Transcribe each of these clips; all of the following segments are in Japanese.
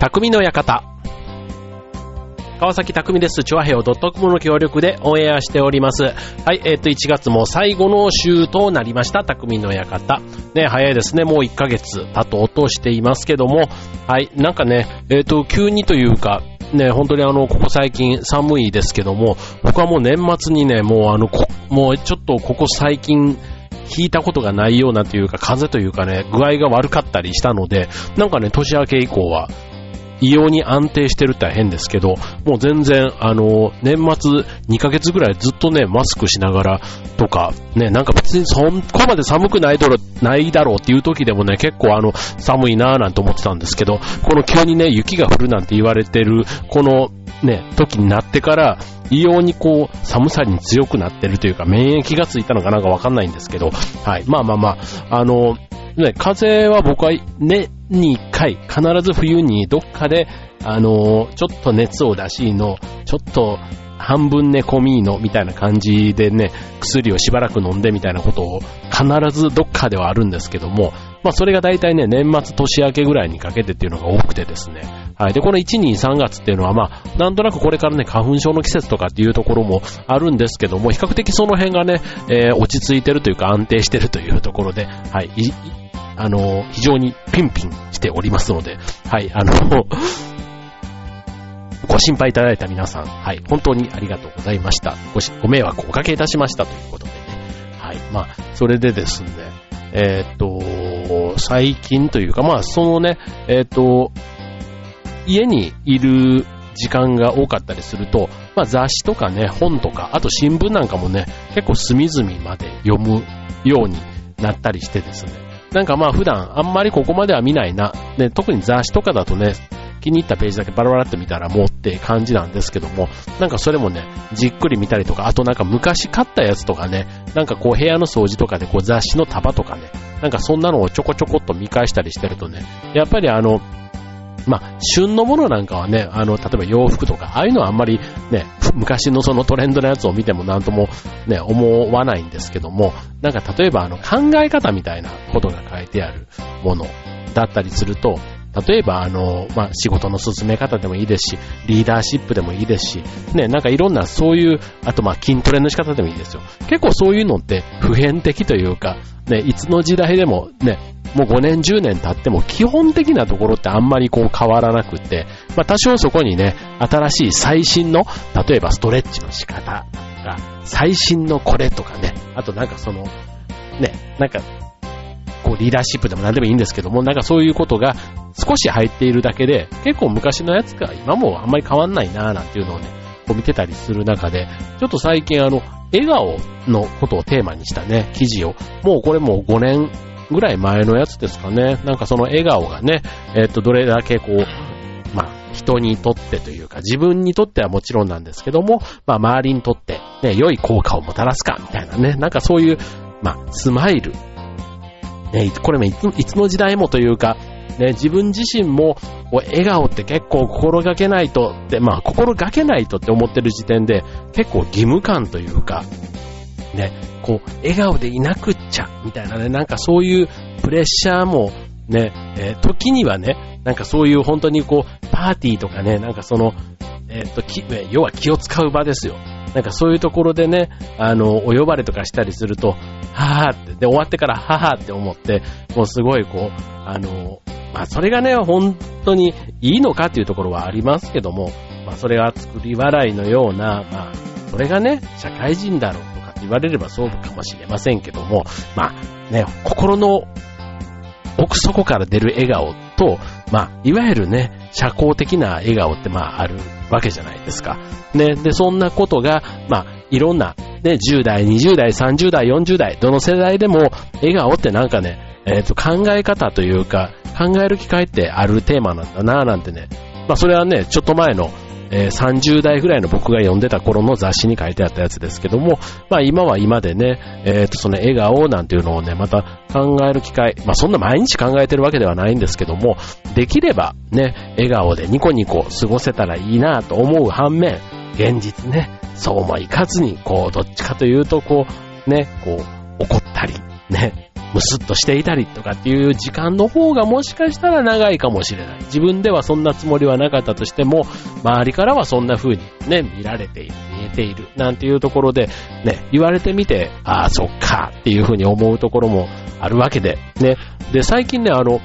匠の館。川崎匠です。チョアヘオ .com の協力でオンエアしております。はい、えっ、ー、と、1月も最後の週となりました、匠の館。ね、早いですね。もう1ヶ月経とうとしていますけども、はい、なんかね、えっ、ー、と、急にというか、ね、本当にあの、ここ最近寒いですけども、僕はもう年末にね、もうあの、もうちょっとここ最近、聞いたことがないようなというか、風邪というかね、具合が悪かったりしたので、なんかね、年明け以降は、異様に安定してるって変ですけど、もう全然、あの、年末2ヶ月ぐらいずっとね、マスクしながらとか、ね、なんか別にそんこまで寒くないだろう、ないだろうっていう時でもね、結構あの、寒いなぁなんて思ってたんですけど、この急にね、雪が降るなんて言われてる、このね、時になってから、異様にこう、寒さに強くなってるというか、免疫がついたのかなんかわかんないんですけど、はい。まあまあまあ、あの、ね、風は僕は年に1回、必ず冬にどっかで、あのちょっと熱を出しの、ちょっと半分寝込みのみたいな感じでね、薬をしばらく飲んでみたいなことを必ずどっかではあるんですけども、まあそれが大体ね、年末年明けぐらいにかけてっていうのが多くてですね。はい。で、この1、2、3月っていうのはまあ、なんとなくこれからね、花粉症の季節とかっていうところもあるんですけども、比較的その辺がね、えー、落ち着いてるというか安定してるというところで、はい。あの、非常にピンピンしておりますので、はい。あの、ご心配いただいた皆さん、はい、本当にありがとうございました。ごし、ご迷惑をおかけいたしましたということでね。はい、まあ、それでですね、えー、っと、最近というか、まあ、そのね、えー、っと、家にいる時間が多かったりすると、まあ、雑誌とかね、本とか、あと新聞なんかもね、結構隅々まで読むようになったりしてですね。なんかまあ普段あんまりここまでは見ないな。ね、特に雑誌とかだとね、気に入ったページだけバラバラって見たらもうって感じなんですけども、なんかそれもね、じっくり見たりとか、あとなんか昔買ったやつとかね、なんかこう部屋の掃除とかでこう雑誌の束とかね、なんかそんなのをちょこちょこっと見返したりしてるとね、やっぱりあの、まあ、旬のものなんかはね、あの、例えば洋服とか、ああいうのはあんまりね、昔のそのトレンドのやつを見てもなんともね、思わないんですけども、なんか例えばあの、考え方みたいなことが書いてあるものだったりすると、例えば、あの、まあ、仕事の進め方でもいいですし、リーダーシップでもいいですし、ね、なんかいろんなそういう、あとま、筋トレの仕方でもいいですよ。結構そういうのって普遍的というか、ね、いつの時代でもね、もう5年10年経っても基本的なところってあんまりこう変わらなくて、まあ多少そこにね、新しい最新の、例えばストレッチの仕方とか、最新のこれとかね、あとなんかその、ね、なんかこうリーダーシップでも何でもいいんですけども、なんかそういうことが少し入っているだけで、結構昔のやつが今もあんまり変わんないなーなんていうのをね、こう見てたりする中で、ちょっと最近あの、笑顔のことをテーマにしたね、記事を、もうこれもう5年ぐらい前のやつですかね。なんかその笑顔がね、えっ、と、どれだけこう、まあ、人にとってというか、自分にとってはもちろんなんですけども、まあ、周りにとって、ね、良い効果をもたらすか、みたいなね、なんかそういう、まあ、スマイルね、これもいついつの時代もというか、ね、自分自身も笑顔って結構心がけないとって、まあ心がけないとって思ってる時点で結構義務感というか、ね、こう笑顔でいなくっちゃみたいなね、なんかそういうプレッシャーもね、えー、時にはね、なんかそういう本当にこうパーティーとかね、なんかその、えー、っと、き要は気を使う場ですよ。なんかそういうところでね、あの、お呼ばれとかしたりすると、はぁって、で、終わってからはぁって思って、もうすごいこう、あの、まあそれがね、本当にいいのかっていうところはありますけども、まあそれが作り笑いのような、まあ、それがね、社会人だろうとかって言われればそうかもしれませんけども、まあね、心の奥底から出る笑顔と、まあ、いわゆるね、社交的な笑顔ってまああるわけじゃないですか。ね、で、そんなことが、まあ、いろんな、ね、10代、20代、30代、40代、どの世代でも、笑顔ってなんかね、えっ、ー、と、考え方というか、考える機会ってあるテーマなんだなぁなんてね、まあ、それはね、ちょっと前の、えー、30代ぐらいの僕が読んでた頃の雑誌に書いてあったやつですけども、まあ今は今でね、えっ、ー、とその笑顔なんていうのをね、また考える機会、まあそんな毎日考えてるわけではないんですけども、できればね、笑顔でニコニコ過ごせたらいいなと思う反面、現実ね、そうもいかずに、こう、どっちかというと、こう、ね、こう、怒ったり、ね、ムスッとしていたりとかっていう時間の方がもしかしたら長いかもしれない。自分ではそんなつもりはなかったとしても、周りからはそんな風にね、見られている、見えている、なんていうところで、ね、言われてみて、ああ、そっか、っていう風に思うところもあるわけで、ね。で、最近ね、あの、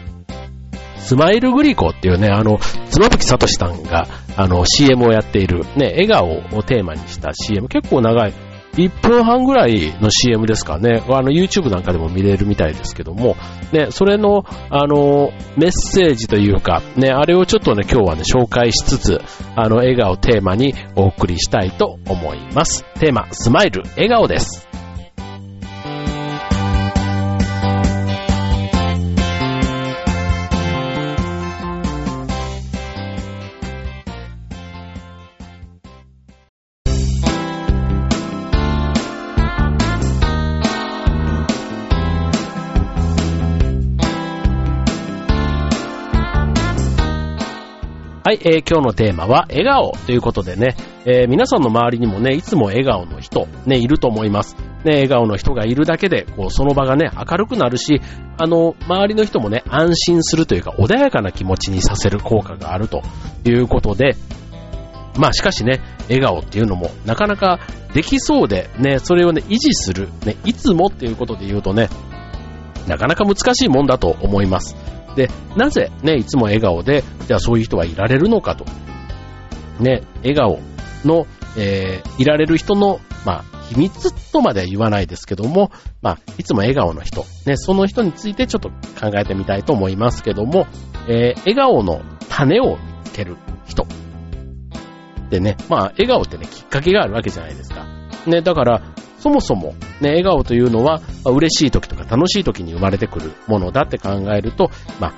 スマイルグリコっていうね、あの、妻夫木聡さんが、あの、CM をやっている、ね、笑顔をテーマにした CM、結構長い、1分半ぐらいの CM ですかね。あの、YouTube なんかでも見れるみたいですけども、ね、それの、あの、メッセージというか、ね、あれをちょっとね、今日はね、紹介しつつ、あの、笑顔テーマにお送りしたいと思います。テーマ、スマイル、笑顔です。えー、今日のテーマは笑顔ということでね、えー、皆さんの周りにもね、いつも笑顔の人、ね、いると思います。ね、笑顔の人がいるだけで、こう、その場がね、明るくなるし、あの、周りの人もね、安心するというか、穏やかな気持ちにさせる効果があるということで、まあしかしね、笑顔っていうのもなかなかできそうで、ね、それをね、維持する、ね、いつもっていうことで言うとね、なかなか難しいもんだと思います。で、なぜね、いつも笑顔で、じゃあそういう人はいられるのかと。ね、笑顔の、えー、いられる人の、まあ、秘密とまでは言わないですけども、まあ、いつも笑顔の人、ね、その人についてちょっと考えてみたいと思いますけども、えー、笑顔の種を見つける人。でね、まあ、笑顔ってね、きっかけがあるわけじゃないですか。ね、だから、そもそも、ね、笑顔というのは、嬉しい時とか楽しい時に生まれてくるものだって考えると、まあ、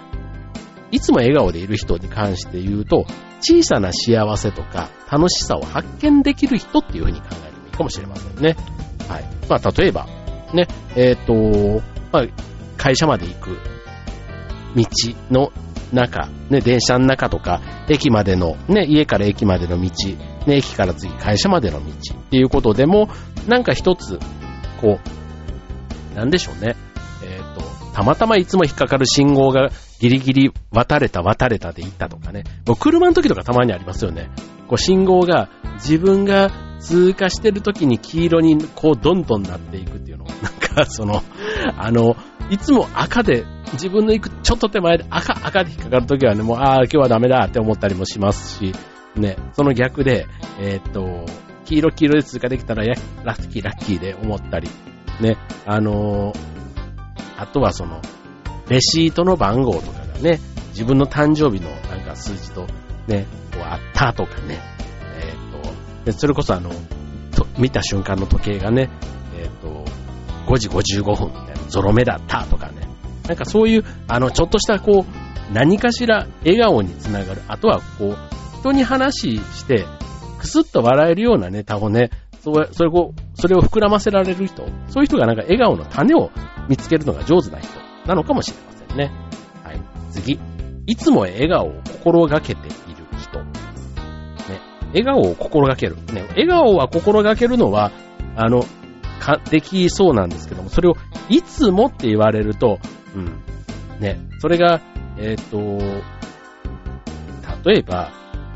いつも笑顔でいる人に関して言うと、小さな幸せとか楽しさを発見できる人っていう風に考えるかもしれませんね。はい。まあ、例えば、ね、えっ、ー、と、まあ、会社まで行く道の中、ね、電車の中とか、駅までの、ね、家から駅までの道、ね、駅から次会社までの道っていうことでも、なんか一つ、こう、なんでしょうね。えっ、ー、と、たまたまいつも引っかかる信号がギリギリ渡れた渡れたで行ったとかね。もう車の時とかたまにありますよね。こう信号が自分が通過してる時に黄色にこうどんどんなっていくっていうのを、なんかその、あの、いつも赤で、自分の行くちょっと手前で赤、赤で引っかかる時はね、もう、ああ、今日はダメだって思ったりもしますし、ね、その逆で、えー、っと、黄色黄色で通過できたら、ラッキーラッキーで思ったり、ね、あのー、あとはその、レシートの番号とかがね、自分の誕生日のなんか数字とね、こうあったとかね、えっ、とで、それこそあの、見た瞬間の時計がね、えっ、と、5時55分みたいな、ゾロ目だったとかね、なんかそういう、あの、ちょっとしたこう、何かしら笑顔につながる、あとはこう、人に話して、くすっと笑えるようなネタをね、それそれをそれを膨らませられる人、そういう人がなんか笑顔の種を見つけるのが上手な人なのかもしれませんね。はい。次。いつも笑顔を心がけている人。ね。笑顔を心がける。ね。笑顔は心がけるのは、あの、か、できそうなんですけども、それをいつもって言われると、うん。ね。それが、えっ、ー、と、例えば、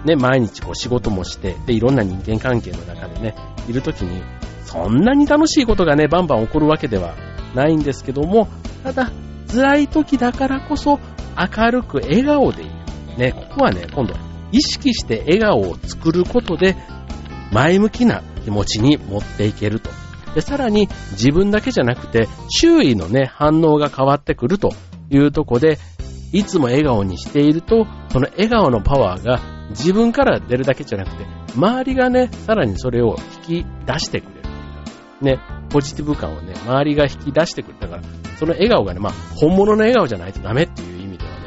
ね、毎日こう仕事もして、で、いろんな人間関係の中でね、いるときに、そんなに楽しいことがね、バンバン起こるわけではないんですけども、ただ、辛い時だからこそ、明るく笑顔でいる。ね、ここはね、今度、意識して笑顔を作ることで、前向きな気持ちに持っていけると。で、さらに自分だけじゃなくて、周囲のね、反応が変わってくるというとこで、いつも笑顔にしていると、その笑顔のパワーが自分から出るだけじゃなくて、周りがね、さらにそれを引き出してくれる。ね、ポジティブ感をね、周りが引き出してくれたから、その笑顔がね、まあ、本物の笑顔じゃないとダメっていう意味ではね、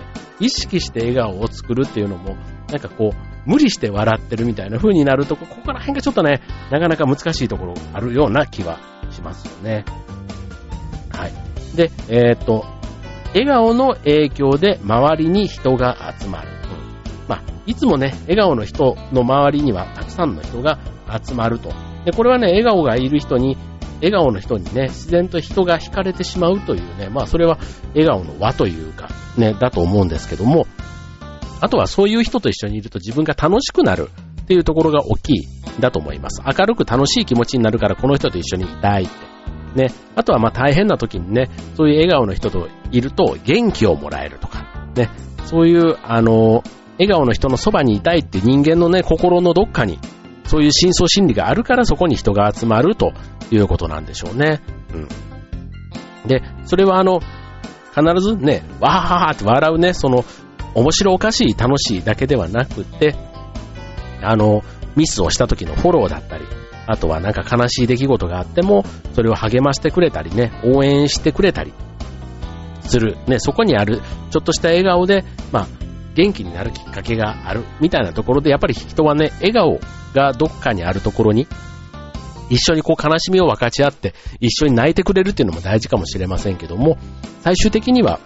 意識して笑顔を作るっていうのも、なんかこう、無理して笑ってるみたいな風になると、ここら辺がちょっとね、なかなか難しいところあるような気はしますよね。はい。で、えー、っと、笑顔の影響で周りに人が集まる。いつもね、笑顔の人の周りにはたくさんの人が集まると。で、これはね、笑顔がいる人に笑顔の人にね、自然と人が惹かれてしまうというね、まあそれは笑顔の輪というか、ね、だと思うんですけども、あとはそういう人と一緒にいると自分が楽しくなるっていうところが大きいだと思います。明るく楽しい気持ちになるからこの人と一緒にいたいって。ね。あとはまあ大変な時にね、そういう笑顔の人といると元気をもらえるとか、ね。そういう、あの、笑顔の人のそばにいたいって人間のね、心のどっかに、そういう深層心理があるからそこに人が集まるということなんでしょうね。うん。で、それはあの、必ずね、わはははって笑うね、その、面白おかしい、楽しいだけではなくて、あの、ミスをした時のフォローだったり、あとはなんか悲しい出来事があっても、それを励ましてくれたりね、応援してくれたりする。ね、そこにある、ちょっとした笑顔で、まあ、元気になるきっかけがある、みたいなところで、やっぱり人はね、笑顔がどっかにあるところに、一緒にこう悲しみを分かち合って、一緒に泣いてくれるっていうのも大事かもしれませんけども、最終的には、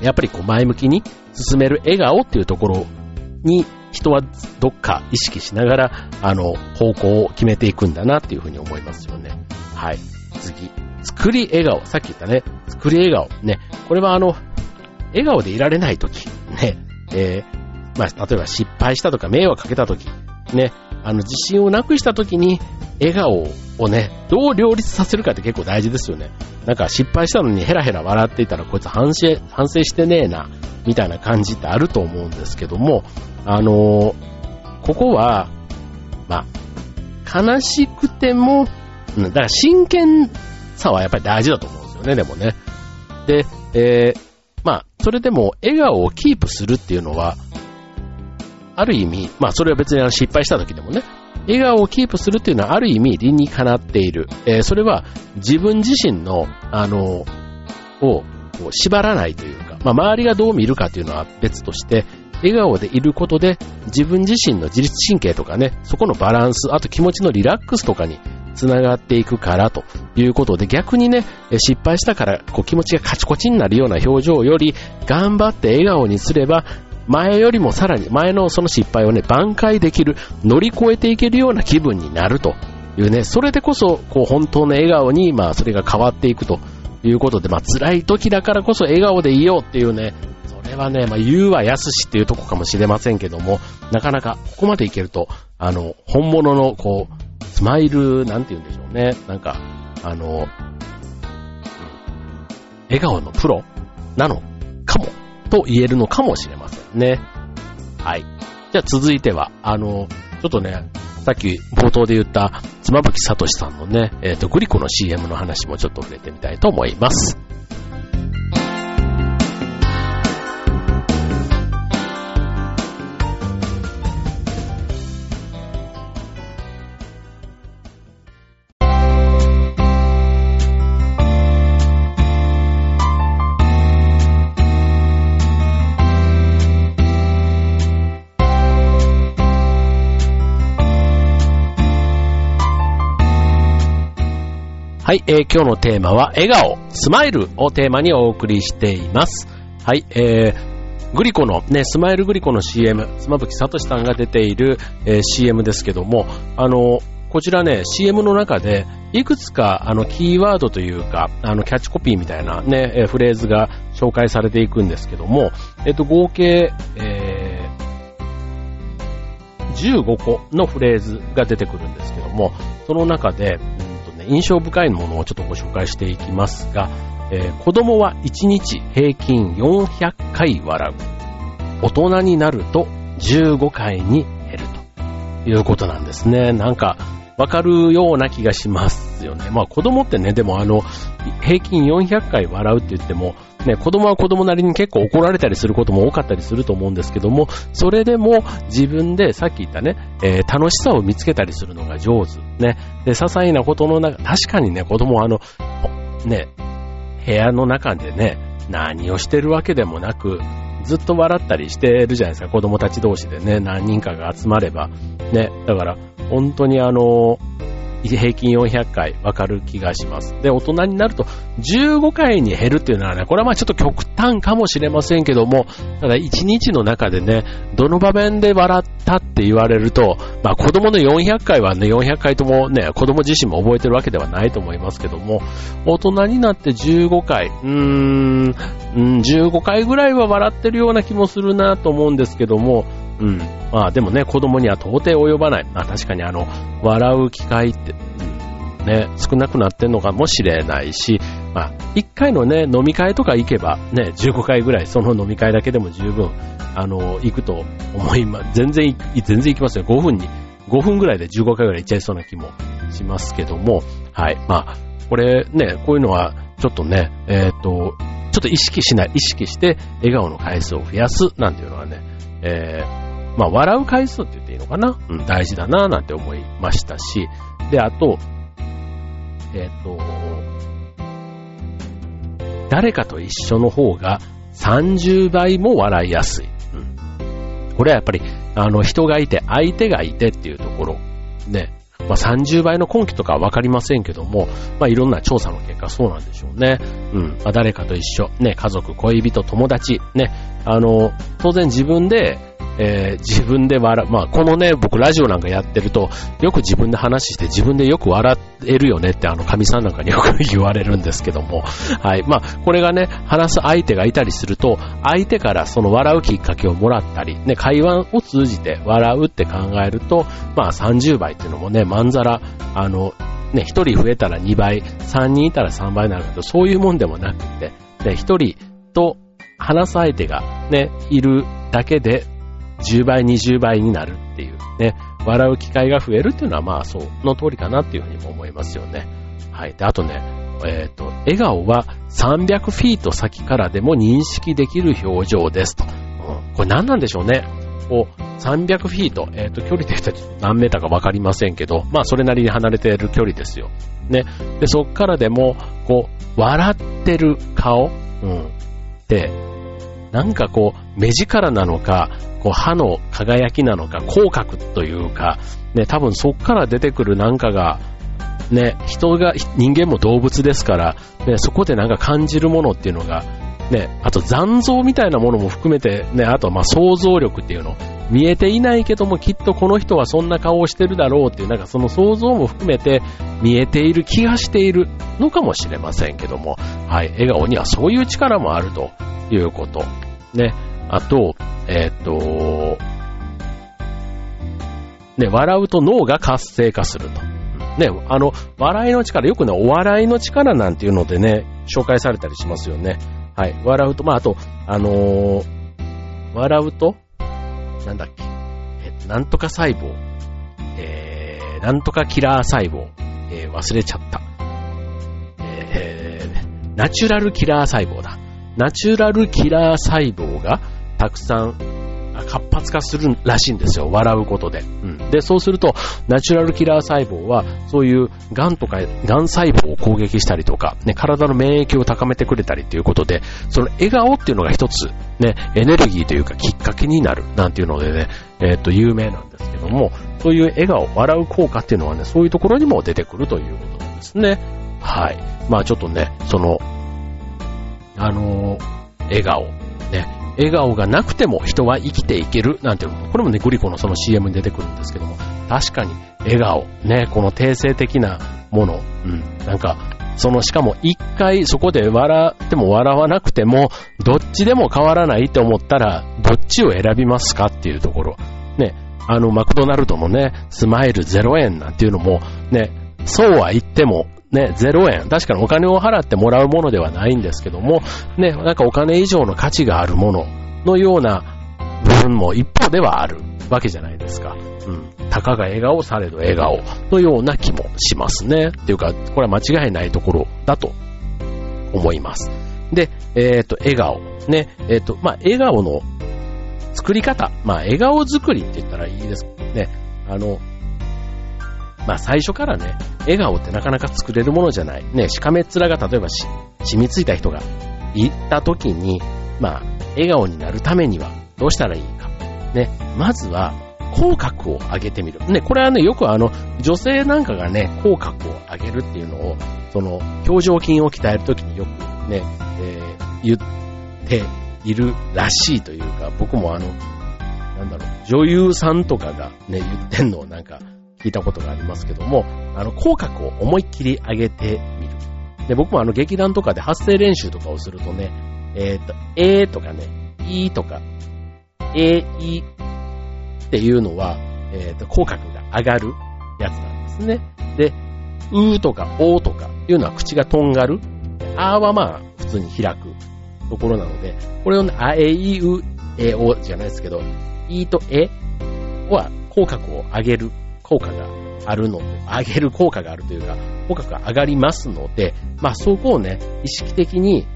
やっぱりこう前向きに進める笑顔っていうところに人はどっか意識しながら、あの、方向を決めていくんだなっていうふうに思いますよね。はい。次。作り笑顔。さっき言ったね。作り笑顔。ね。これはあの、笑顔でいられないとき。えー、まあ、例えば失敗したとか迷惑かけたとき。ね。あの、自信をなくしたときに、笑顔をね、どう両立させるかって結構大事ですよね。なんか失敗したのにヘラヘラ笑っていたらこいつ反省、反省してねえな、みたいな感じってあると思うんですけども、あのー、ここは、まあ、悲しくても、うん、だから真剣さはやっぱり大事だと思うんですよね、でもね。で、えー、まあ、それでも笑顔をキープするっていうのは、ある意味、まあそれは別に失敗した時でもね、笑顔をキープするっていうのはある意味理にかなっている。えー、それは自分自身の、あの、を縛らないというか、まあ周りがどう見るかっていうのは別として、笑顔でいることで自分自身の自律神経とかね、そこのバランス、あと気持ちのリラックスとかにつながっていくからということで逆にね、失敗したからこう気持ちがカチコチになるような表情より頑張って笑顔にすれば前よりもさらに前のその失敗をね、挽回できる、乗り越えていけるような気分になるというね、それでこそ、こう本当の笑顔に、まあそれが変わっていくということで、まあ辛い時だからこそ笑顔でいようっていうね、それはね、まあ言うは安しっていうとこかもしれませんけども、なかなかここまでいけると、あの、本物のこう、スマイル、なんて言うんでしょうね、なんか、あの、笑顔のプロなのかもと言えるのかもしれませんね。はい。じゃあ続いては、あの、ちょっとね、さっき冒頭で言った妻夫木聡さんのね、えっ、ー、と、グリコの CM の話もちょっと触れてみたいと思います。はい、えー、今日のテーマは笑顔、スマイルをテーマにお送りしています。はい、えー、グリコのね、スマイルグリコの CM、妻夫木聡さんが出ている、えー、CM ですけども、あの、こちらね、CM の中で、いくつか、あの、キーワードというか、あの、キャッチコピーみたいなね、えフレーズが紹介されていくんですけども、えっと、合計、えー、15個のフレーズが出てくるんですけども、その中で、印象深いものをちょっとご紹介していきますが、えー、子供は1日平均400回笑う。大人になると15回に減るということなんですね。なんか、わかるような気がしますよね。まあ子供ってね、でもあの、平均400回笑うって言っても、ね、子供は子供なりに結構怒られたりすることも多かったりすると思うんですけども、それでも自分でさっき言ったね、えー、楽しさを見つけたりするのが上手。ね。で、些細なことの中、確かにね、子供はあの、ね、部屋の中でね、何をしてるわけでもなく、ずっと笑ったりしてるじゃないですか、子供たち同士でね、何人かが集まれば。ね、だから、本当にあの、平均400回わかる気がします。で、大人になると15回に減るっていうのはね、これはまあちょっと極端かもしれませんけども、ただ1日の中でね、どの場面で笑ったって言われると、まあ子供の400回はね、400回ともね、子供自身も覚えてるわけではないと思いますけども、大人になって15回、うーん、15回ぐらいは笑ってるような気もするなと思うんですけども、うん。まあでもね、子供には到底及ばない。まあ確かにあの、笑う機会って、ね、少なくなってんのかもしれないし、まあ、1回のね、飲み会とか行けば、ね、15回ぐらいその飲み会だけでも十分、あの、行くと思います。全然、全然行きますよ。5分に、5分ぐらいで15回ぐらい行っちゃいそうな気もしますけども、はい。まあ、これね、こういうのは、ちょっとね、えっ、ー、と、ちょっと意識しない、意識して笑顔の回数を増やすなんていうのはね、えー、まあ、笑う回数って言っていいのかな？うん、大事だななんて思いましたし、で、あと、えっ、ー、と、誰かと一緒の方が30倍も笑いやすい。うん。これはやっぱり、あの、人がいて、相手がいてっていうところ、ね。まあ、30倍の根拠とかはわかりませんけども、まあ、いろんな調査の結果そうなんでしょうね。うん。まあ、誰かと一緒、ね、家族、恋人、友達、ね。あの、当然自分でえー、自分で笑、まあ、このね、僕ラジオなんかやってると、よく自分で話して自分でよく笑えるよねってあの、神さんなんかによく言われるんですけども、はい。まあ、これがね、話す相手がいたりすると、相手からその笑うきっかけをもらったり、ね、会話を通じて笑うって考えると、まあ、30倍っていうのもね、まんざら、あの、ね、1人増えたら2倍、3人いたら3倍になるけど、そういうもんでもなくて、で、1人と話す相手がね、いるだけで10倍、20倍になるっていうね、笑う機会が増えるっていうのはまあその通りかなっていうふうにも思いますよね。はい。で、あとね、えっ、ー、と、笑顔は300フィート先からでも認識できる表情ですと。うん、これ何なんでしょうね。こう、300フィート、えっ、ー、と、距離で言ったら何メーターかわかりませんけど、まあそれなりに離れている距離ですよ。ね。で、そっからでも、こう、笑ってる顔、うん。で、なんかこう、目力なのか、こう歯の輝きなのか、口角というか、ね、多分そっから出てくるなんかが、ね、人が、人間も動物ですから、ね、そこでなんか感じるものっていうのが、ね、あと残像みたいなものも含めて、ね、あとはま想像力っていうの、見えていないけどもきっとこの人はそんな顔をしてるだろうっていう、なんかその想像も含めて見えている気がしているのかもしれませんけども、はい、笑顔にはそういう力もあるということ。ね、あと、えっ、と、ね、笑うと脳が活性化すると。ね、あの、笑いの力、よくね、お笑いの力なんていうのでね、紹介されたりしますよね。はい。笑うと、まあ、あと、あのー、笑うと、なんだっけ、え、なんとか細胞、えー、なんとかキラー細胞、えー、忘れちゃった。えー、ナチュラルキラー細胞だ。ナチュラルキラー細胞が、たくさん活発化するらしいんですよ。笑うことで。うん。で、そうすると、ナチュラルキラー細胞は、そういう癌とか、癌細胞を攻撃したりとか、ね、体の免疫を高めてくれたりということで、その笑顔っていうのが一つ、ね、エネルギーというかきっかけになる、なんていうのでね、えっ、と、有名なんですけども、そういう笑顔、笑う効果っていうのはね、そういうところにも出てくるということなんですね。はい。まあちょっとね、その、あのー、笑顔、笑顔がなくても人は生きていけるなんていうこれもね、グリコのその CM に出てくるんですけども、確かに笑顔、ね、この定性的なもの、うん、なんか、そのしかも一回そこで笑っても笑わなくても、どっちでも変わらないって思ったら、どっちを選びますかっていうところ。ね、あの、マクドナルドのね、スマイル0円なんていうのも、ね、そうは言っても、ね、0円。確かにお金を払ってもらうものではないんですけども、ね、なんかお金以上の価値があるもののような部分も一方ではあるわけじゃないですか。うん。たかが笑顔されど笑顔のような気もしますね。っていうか、これは間違いないところだと思います。で、えっ、ー、と、笑顔。ね、えっ、ー、と、まあ、笑顔の作り方。まあ、笑顔作りって言ったらいいですね。あの、まあ最初からね、笑顔ってなかなか作れるものじゃない。ね、しかめっ面が例えばし染みついた人がいた時に、まあ、笑顔になるためにはどうしたらいいか。ね、まずは、口角を上げてみる。ね、これはね、よくあの、女性なんかがね、口角を上げるっていうのを、その、表情筋を鍛えるときによくね、えー、言っているらしいというか、僕もあの、なんだろう、女優さんとかがね、言ってんのをなんか聞いたことがありますけども、あの、口角を思いっきり上げてみる。で、僕もあの、劇団とかで発声練習とかをするとね、えっ、ー、と、えーとかね、いーとか、えー、いーっていうのは、えっ、と、口角が上がるやつなんですね。で、うーとかおーとかいうのは口がとんがる。あーはまあ、普通に開くところなので、これをね、あえいうえおじゃないですけど、いーとえは口角を上げる効果があるので、上げる効果があるというか、口角が上がりますので、まあそこをね、意識的に、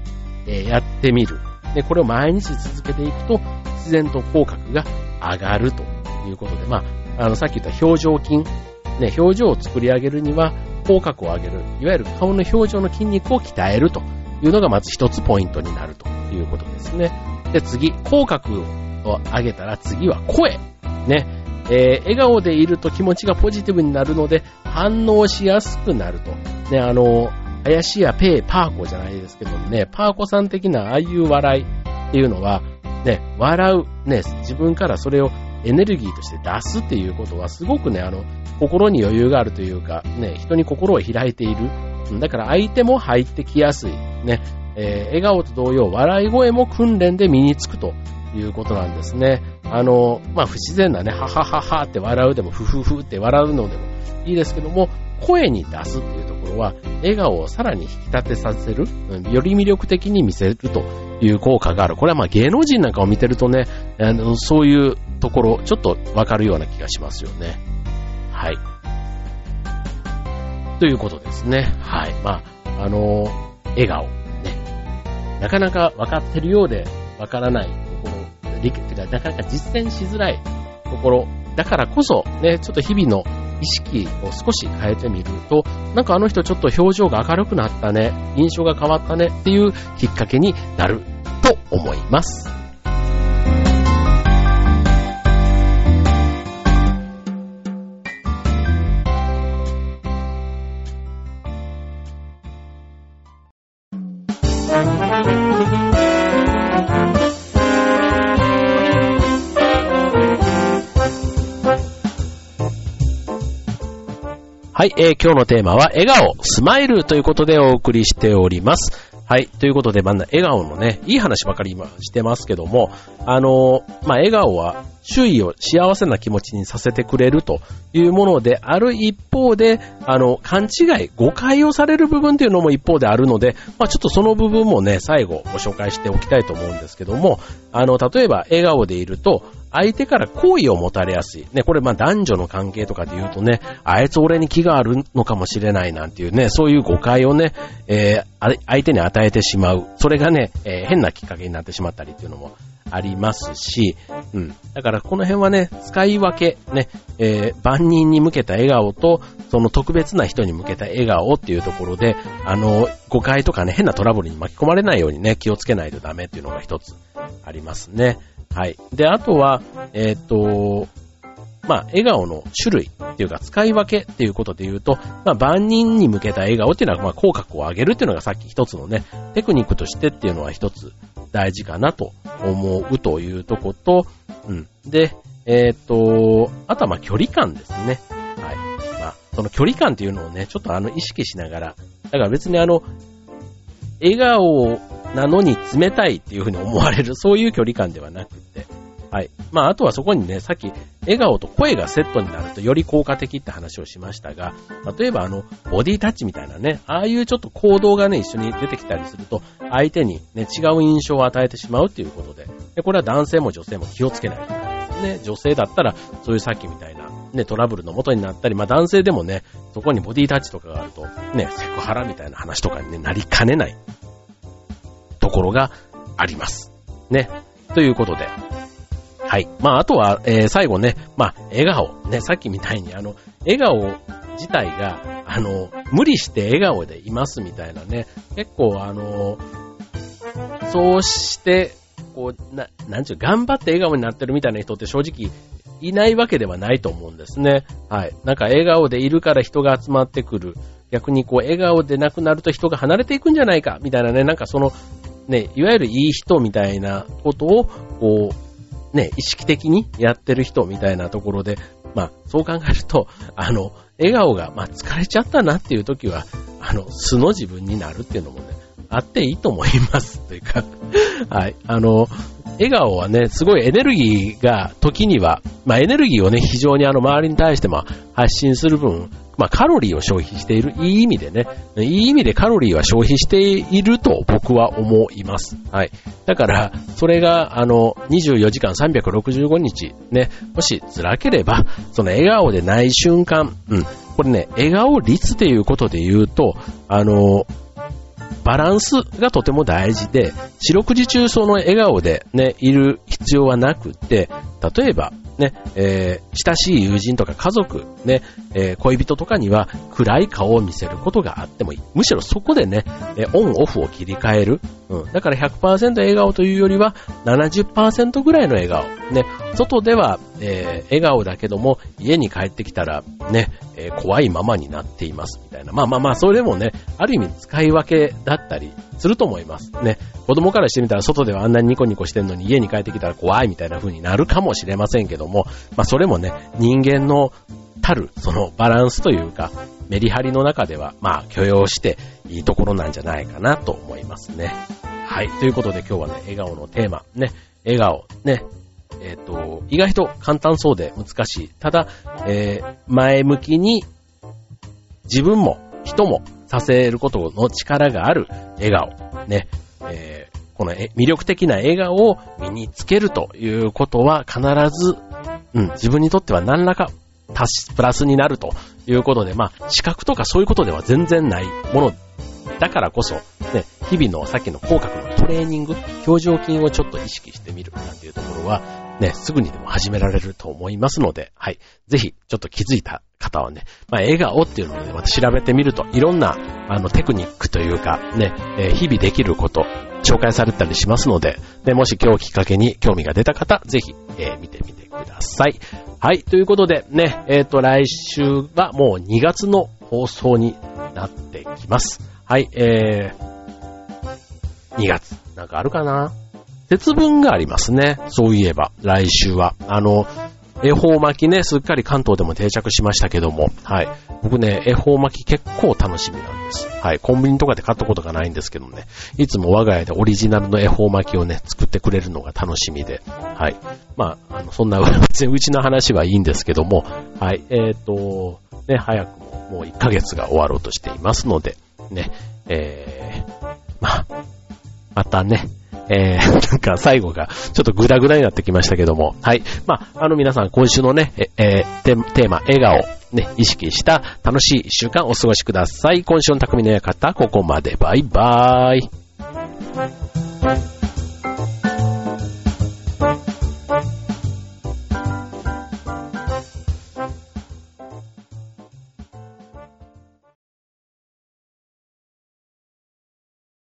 えやってみる。で、これを毎日続けていくと、自然と口角が上がるということで、まあ、あの、さっき言った表情筋、ね、表情を作り上げるには、口角を上げる、いわゆる顔の表情の筋肉を鍛えるというのがまず一つポイントになるということですね。で、次、口角を上げたら次は声。ね。えー、笑顔でいると気持ちがポジティブになるので反応しやすくなると。ね、あの、怪しいやペー、パーコじゃないですけどね、パーコさん的なああいう笑いっていうのは、ね、笑う、ね、自分からそれをエネルギーとして出すっていうことはすごくね、あの、心に余裕があるというか、ね、人に心を開いている。だから相手も入ってきやすい。ね、えー、笑顔と同様、笑い声も訓練で身につくということなんですね。あの、まあ、不自然なね、ははははって笑うでも、ふふふって笑うのでもいいですけども、声に出すっていうところは、笑顔をさらに引き立てさせる、より魅力的に見せるという効果がある。これはま芸能人なんかを見てるとね、あのそういうところ、ちょっとわかるような気がしますよね。はい。ということですね。はい。まあ、あの、笑顔。ね。なかなかわかってるようでわからない理解てか、なかなか実践しづらいところ、だからこそ、ね、ちょっと日々の意識を少し変えてみると、なんかあの人ちょっと表情が明るくなったね、印象が変わったねっていうきっかけになると思います。はい、えー、今日のテーマは笑顔、スマイルということでお送りしております。はい。ということで、まあ、笑顔のね、いい話ばかり今してますけども、あのまあ、笑顔は周囲を幸せな気持ちにさせてくれるというものである一方で、あの、勘違い、誤解をされる部分っていうのも一方であるので、まあ、ちょっとその部分もね、最後ご紹介しておきたいと思うんですけども、あの、例えば笑顔でいると、相手から好意を持たれやすい。ね、これまあ男女の関係とかで言うとね、あいつ俺に気があるのかもしれないなんていうね、そういう誤解をね、えー、相手に与えてしまう。それがね、えー、変なきっかけになってしまったりっていうのもありますし、うん。だからこの辺はね、使い分け、ね、えー、万人に向けた笑顔と、その特別な人に向けた笑顔っていうところで、あの、誤解とかね、変なトラブルに巻き込まれないようにね、気をつけないとダメっていうのが一つありますね。はい。で、あとは、えっ、と、まあ、笑顔の種類っていうか、使い分けっていうことで言うと、まあ、万人に向けた笑顔っていうのは、まあ、口角を上げるっていうのがさっき一つのね、テクニックとしてっていうのは一つ大事かなと思うというとこと、うん。で、えっ、と、あとはまあ、距離感ですね。はい。まあ、その距離感っていうのをね、ちょっとあの、意識しながら、だから別にあの、笑顔なのに冷たいっていうふうに思われる、そういう距離感ではなくて、はい。まあ、あとはそこにね、さっき、笑顔と声がセットになるとより効果的って話をしましたが、例えばあの、ボディタッチみたいなね、ああいうちょっと行動がね、一緒に出てきたりすると、相手にね、違う印象を与えてしまうっていうことで、でこれは男性も女性も気をつけないといけないですね。女性だったら、そういうさっきみたいな、ね、トラブルの元になったり、まあ男性でもね、そこにボディタッチとかがあると、ね、セクハラみたいな話とかに、ね、なりかねないところがあります。ね。ということで。はい。まあ、あとは、えー、最後ね、まあ、笑顔。ね、さっきみたいに、あの、笑顔自体が、あの、無理して笑顔でいますみたいなね、結構、あの、そうして、こう、な、なんちゅう、頑張って笑顔になってるみたいな人って正直いないわけではないと思うんですね。はい。なんか笑顔でいるから人が集まってくる。逆にこう笑顔でなくなると人が離れていくんじゃないか、みたいなね、なんかその、ね、いわゆるいい人みたいなことを、こう、ね、意識的にやってる人みたいなところで、まあ、そう考えると、あの、笑顔が、まあ、疲れちゃったなっていう時は、あの、素の自分になるっていうのもね、あっていいと思います。というか、はい。あの、笑顔はね、すごいエネルギーが時には、まあエネルギーをね、非常にあの周りに対しても発信する分、まあカロリーを消費している、いい意味でね、いい意味でカロリーは消費していると僕は思います。はい。だから、それがあの、24時間365日ね、もし辛ければ、その笑顔でない瞬間、うん。これね、笑顔率っていうことで言うと、あの、バランスがとても大事で、四六時中その笑顔でね、いる必要はなくて、例えば、ね、えー、親しい友人とか家族、ね、えー、恋人とかには暗い顔を見せることがあってもいい。むしろそこでね、えー、オンオフを切り替える。うん。だから100%笑顔というよりは70%ぐらいの笑顔。ね、外では、えー、笑顔だけども、家に帰ってきたら、ね、えー、怖いままになっています、みたいな。まあまあまあ、それでもね、ある意味使い分けだったりすると思います。ね、子供からしてみたら外ではあんなにニコニコしてんのに家に帰ってきたら怖いみたいな風になるかもしれませんけども、まあそれもね、人間のたる、そのバランスというか、メリハリの中では、まあ許容していいところなんじゃないかなと思いますね。はい。ということで今日はね、笑顔のテーマ、ね、笑顔、ね、えっ、ー、と、意外と簡単そうで難しい。ただ、えー、前向きに自分も人もさせることの力がある笑顔。ね、えー、この魅力的な笑顔を身につけるということは必ず、うん、自分にとっては何らか足し、プラスになるということで、まあ、資格とかそういうことでは全然ないものだからこそ、ね、日々のさっきの口角のトレーニング、表情筋をちょっと意識してみるなんていうところは、ね、すぐにでも始められると思いますので、はい。ぜひ、ちょっと気づいた方はね、まあ、笑顔っていうのをね、また調べてみると、いろんな、あの、テクニックというか、ね、えー、日々できること、紹介されたりしますので、で、もし今日きっかけに興味が出た方、ぜひ、えー、見てみてください。はい、ということで、ね、えっ、ー、と、来週はもう2月の放送になってきます。はい、えー、2月。なんかあるかな？節分がありますね。そういえば、来週は。あの、恵方巻きね、すっかり関東でも定着しましたけども、はい。僕ね、恵方巻き結構楽しみなんです。はい。コンビニとかで買ったことがないんですけどね、いつも我が家でオリジナルの恵方巻きをね、作ってくれるのが楽しみで、はい。まあ、あの、そんな、別にうちの話はいいんですけども、はい。えっ、ー、と、ね、早くももう1ヶ月が終わろうとしていますので、ね、えー、まあ、またね、えー、なんか最後がちょっとグダグダになってきましたけども、はい。まあ、あの皆さん今週のね、えー、テーマ、笑顔、ね、意識した楽しい1週間お過ごしください。今週の匠の館、ここまで。バイバーイ。